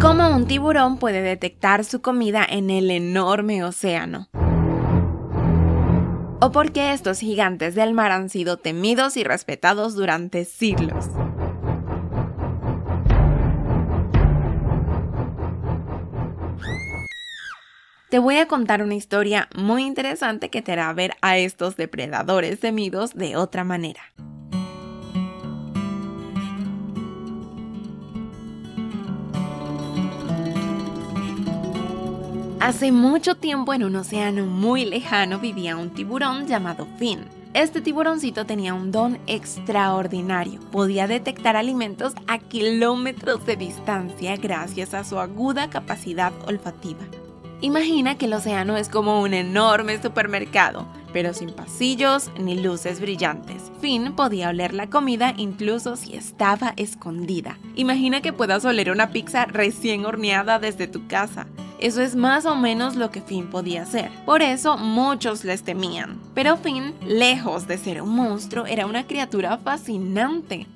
¿Cómo un tiburón puede detectar su comida en el enorme océano? ¿O por qué estos gigantes del mar han sido temidos y respetados durante siglos? Te voy a contar una historia muy interesante que te hará ver a estos depredadores temidos de otra manera. Hace mucho tiempo en un océano muy lejano vivía un tiburón llamado Finn. Este tiburoncito tenía un don extraordinario. Podía detectar alimentos a kilómetros de distancia gracias a su aguda capacidad olfativa. Imagina que el océano es como un enorme supermercado, pero sin pasillos ni luces brillantes. Finn podía oler la comida incluso si estaba escondida. Imagina que puedas oler una pizza recién horneada desde tu casa. Eso es más o menos lo que Finn podía hacer. Por eso muchos les temían. Pero Finn, lejos de ser un monstruo, era una criatura fascinante.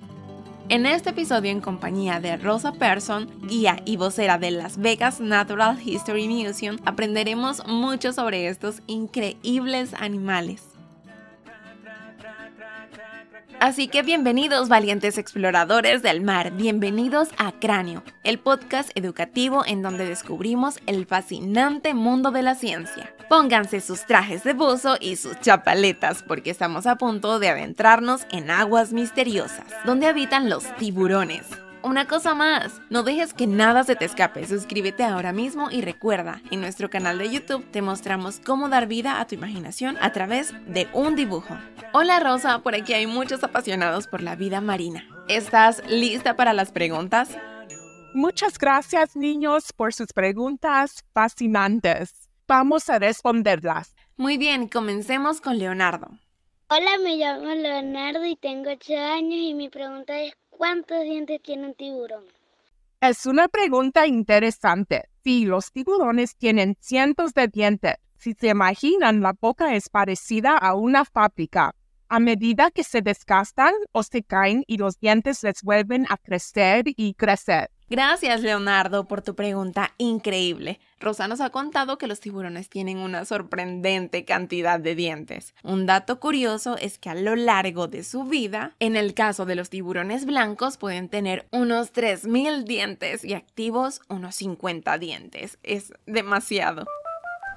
En este episodio, en compañía de Rosa Persson, guía y vocera de Las Vegas Natural History Museum, aprenderemos mucho sobre estos increíbles animales. Así que bienvenidos valientes exploradores del mar, bienvenidos a Cráneo, el podcast educativo en donde descubrimos el fascinante mundo de la ciencia. Pónganse sus trajes de buzo y sus chapaletas porque estamos a punto de adentrarnos en aguas misteriosas, donde habitan los tiburones. Una cosa más, no dejes que nada se te escape, suscríbete ahora mismo y recuerda, en nuestro canal de YouTube te mostramos cómo dar vida a tu imaginación a través de un dibujo. Hola Rosa, por aquí hay muchos apasionados por la vida marina. ¿Estás lista para las preguntas? Muchas gracias niños por sus preguntas fascinantes. Vamos a responderlas. Muy bien, comencemos con Leonardo. Hola, me llamo Leonardo y tengo 8 años y mi pregunta es ¿cuántos dientes tiene un tiburón? Es una pregunta interesante. Sí, los tiburones tienen cientos de dientes. Si se imaginan, la boca es parecida a una fábrica. A medida que se desgastan o se caen y los dientes les vuelven a crecer y crecer. Gracias, Leonardo, por tu pregunta increíble. Rosa nos ha contado que los tiburones tienen una sorprendente cantidad de dientes. Un dato curioso es que a lo largo de su vida, en el caso de los tiburones blancos, pueden tener unos 3.000 dientes y activos unos 50 dientes. Es demasiado.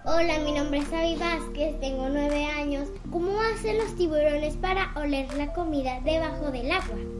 Hola, mi nombre es Avi Vázquez, tengo 9 años. ¿Cómo hacen los tiburones para oler la comida debajo del agua?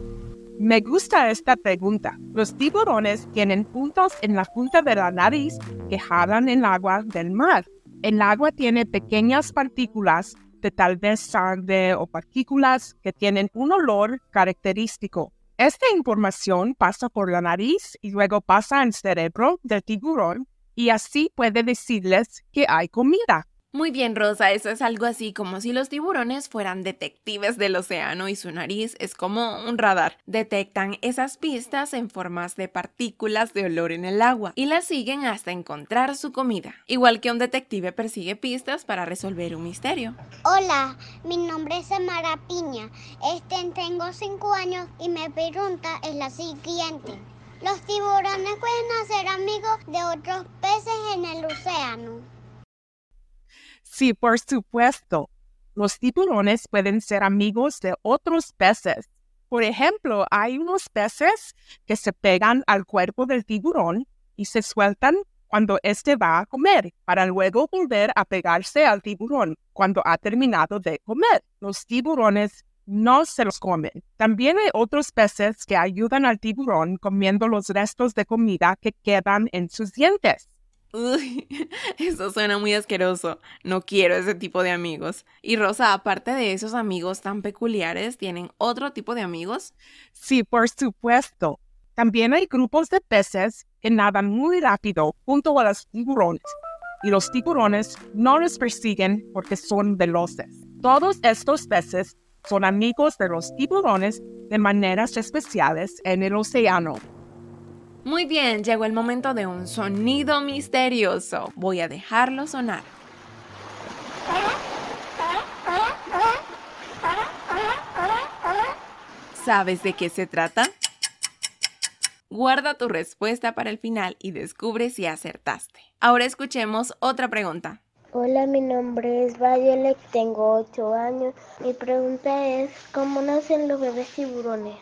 Me gusta esta pregunta. Los tiburones tienen puntos en la punta de la nariz que jalan el agua del mar. El agua tiene pequeñas partículas de tal vez sangre o partículas que tienen un olor característico. Esta información pasa por la nariz y luego pasa al cerebro del tiburón y así puede decirles que hay comida. Muy bien, Rosa, eso es algo así como si los tiburones fueran detectives del océano y su nariz es como un radar. Detectan esas pistas en formas de partículas de olor en el agua y las siguen hasta encontrar su comida. Igual que un detective persigue pistas para resolver un misterio. Hola, mi nombre es Samara Piña. Este tengo 5 años y mi pregunta es la siguiente. ¿Los tiburones pueden hacer amigos de otros peces en el océano? Sí, por supuesto. Los tiburones pueden ser amigos de otros peces. Por ejemplo, hay unos peces que se pegan al cuerpo del tiburón y se sueltan cuando éste va a comer, para luego volver a pegarse al tiburón cuando ha terminado de comer. Los tiburones no se los comen. También hay otros peces que ayudan al tiburón comiendo los restos de comida que quedan en sus dientes. Uy, eso suena muy asqueroso. No quiero ese tipo de amigos. Y Rosa, aparte de esos amigos tan peculiares, ¿tienen otro tipo de amigos? Sí, por supuesto. También hay grupos de peces que nadan muy rápido junto a los tiburones. Y los tiburones no los persiguen porque son veloces. Todos estos peces son amigos de los tiburones de maneras especiales en el océano. Muy bien, llegó el momento de un sonido misterioso. Voy a dejarlo sonar. ¿Sabes de qué se trata? Guarda tu respuesta para el final y descubre si acertaste. Ahora escuchemos otra pregunta. Hola, mi nombre es Violet, tengo 8 años. Mi pregunta es, ¿cómo nacen los bebés tiburones?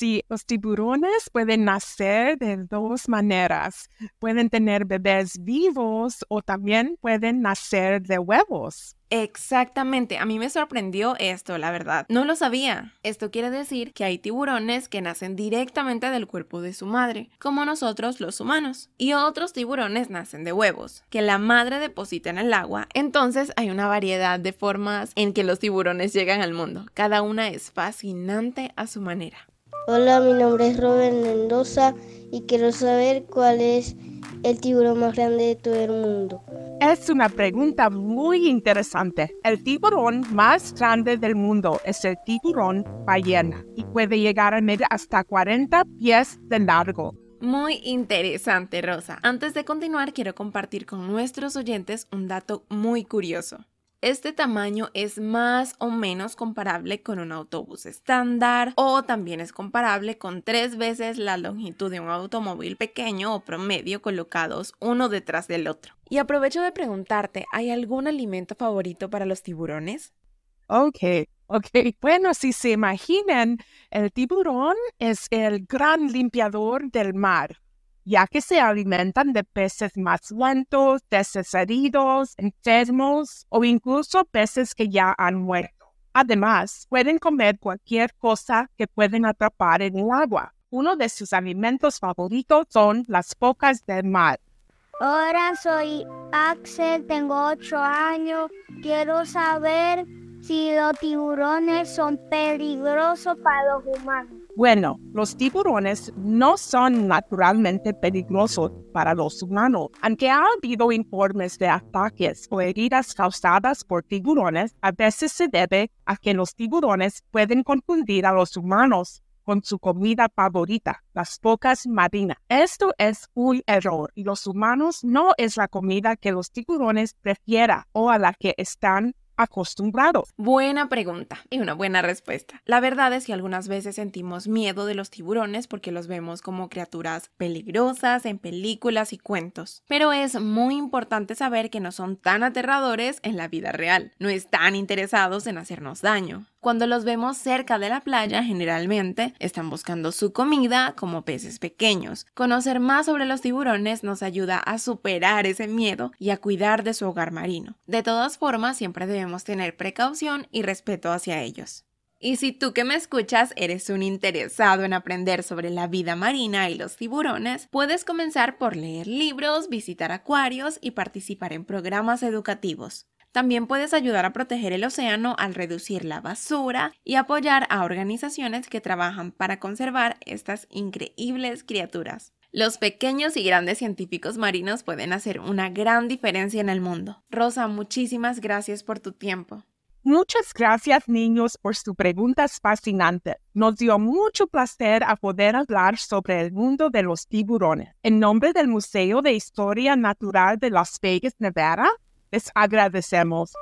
Sí, los tiburones pueden nacer de dos maneras. Pueden tener bebés vivos o también pueden nacer de huevos. Exactamente, a mí me sorprendió esto, la verdad. No lo sabía. Esto quiere decir que hay tiburones que nacen directamente del cuerpo de su madre, como nosotros los humanos. Y otros tiburones nacen de huevos, que la madre deposita en el agua. Entonces hay una variedad de formas en que los tiburones llegan al mundo. Cada una es fascinante a su manera. Hola, mi nombre es Robert Mendoza y quiero saber cuál es el tiburón más grande de todo el mundo. Es una pregunta muy interesante. El tiburón más grande del mundo es el tiburón ballena y puede llegar a medir hasta 40 pies de largo. Muy interesante, Rosa. Antes de continuar, quiero compartir con nuestros oyentes un dato muy curioso. Este tamaño es más o menos comparable con un autobús estándar o también es comparable con tres veces la longitud de un automóvil pequeño o promedio colocados uno detrás del otro. Y aprovecho de preguntarte, ¿hay algún alimento favorito para los tiburones? Ok, ok. Bueno, si se imaginan, el tiburón es el gran limpiador del mar ya que se alimentan de peces más lentos, peces heridos, enfermos o incluso peces que ya han muerto. Además, pueden comer cualquier cosa que pueden atrapar en el agua. Uno de sus alimentos favoritos son las focas del mar. Hola, soy Axel, tengo 8 años. Quiero saber si los tiburones son peligrosos para los humanos. Bueno, los tiburones no son naturalmente peligrosos para los humanos. Aunque ha habido informes de ataques o heridas causadas por tiburones, a veces se debe a que los tiburones pueden confundir a los humanos con su comida favorita, las focas marinas. Esto es un error y los humanos no es la comida que los tiburones prefieran o a la que están acostumbrados? Buena pregunta y una buena respuesta. La verdad es que algunas veces sentimos miedo de los tiburones porque los vemos como criaturas peligrosas en películas y cuentos. Pero es muy importante saber que no son tan aterradores en la vida real. No están interesados en hacernos daño. Cuando los vemos cerca de la playa, generalmente están buscando su comida como peces pequeños. Conocer más sobre los tiburones nos ayuda a superar ese miedo y a cuidar de su hogar marino. De todas formas, siempre debemos tener precaución y respeto hacia ellos. Y si tú que me escuchas eres un interesado en aprender sobre la vida marina y los tiburones, puedes comenzar por leer libros, visitar acuarios y participar en programas educativos. También puedes ayudar a proteger el océano al reducir la basura y apoyar a organizaciones que trabajan para conservar estas increíbles criaturas. Los pequeños y grandes científicos marinos pueden hacer una gran diferencia en el mundo. Rosa, muchísimas gracias por tu tiempo. Muchas gracias niños por sus preguntas fascinantes. Nos dio mucho placer a poder hablar sobre el mundo de los tiburones. En nombre del Museo de Historia Natural de Las Vegas, Nevada, les agradecemos.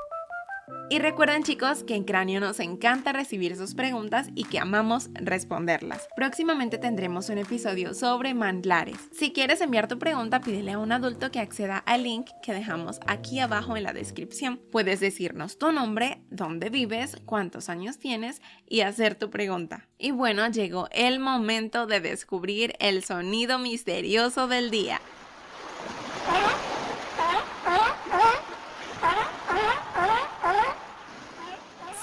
Y recuerden chicos que en Cráneo nos encanta recibir sus preguntas y que amamos responderlas. Próximamente tendremos un episodio sobre manglares. Si quieres enviar tu pregunta, pídele a un adulto que acceda al link que dejamos aquí abajo en la descripción. Puedes decirnos tu nombre, dónde vives, cuántos años tienes y hacer tu pregunta. Y bueno, llegó el momento de descubrir el sonido misterioso del día.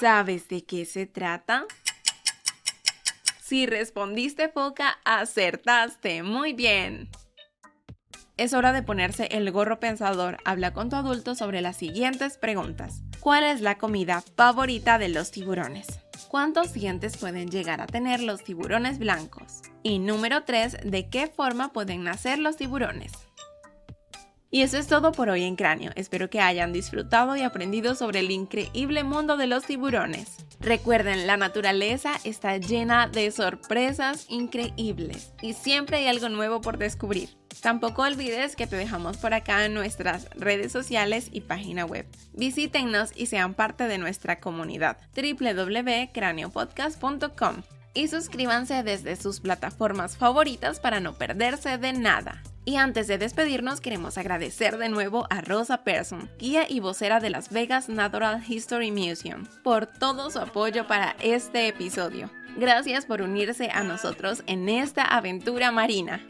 ¿Sabes de qué se trata? Si respondiste foca, acertaste. Muy bien. Es hora de ponerse el gorro pensador. Habla con tu adulto sobre las siguientes preguntas. ¿Cuál es la comida favorita de los tiburones? ¿Cuántos dientes pueden llegar a tener los tiburones blancos? Y número 3, ¿de qué forma pueden nacer los tiburones? Y eso es todo por hoy en Cráneo. Espero que hayan disfrutado y aprendido sobre el increíble mundo de los tiburones. Recuerden, la naturaleza está llena de sorpresas increíbles y siempre hay algo nuevo por descubrir. Tampoco olvides que te dejamos por acá en nuestras redes sociales y página web. Visítennos y sean parte de nuestra comunidad www.craneopodcast.com. y suscríbanse desde sus plataformas favoritas para no perderse de nada. Y antes de despedirnos, queremos agradecer de nuevo a Rosa Persson, guía y vocera de Las Vegas Natural History Museum, por todo su apoyo para este episodio. Gracias por unirse a nosotros en esta aventura marina.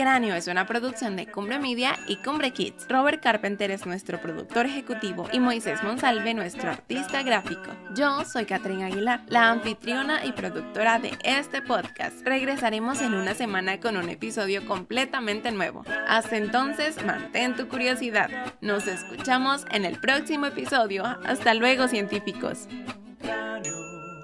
Cráneo es una producción de Cumbre Media y Cumbre Kids. Robert Carpenter es nuestro productor ejecutivo y Moisés Monsalve nuestro artista gráfico. Yo soy Catherine Aguilar, la anfitriona y productora de este podcast. Regresaremos en una semana con un episodio completamente nuevo. Hasta entonces, mantén tu curiosidad. Nos escuchamos en el próximo episodio. Hasta luego, científicos.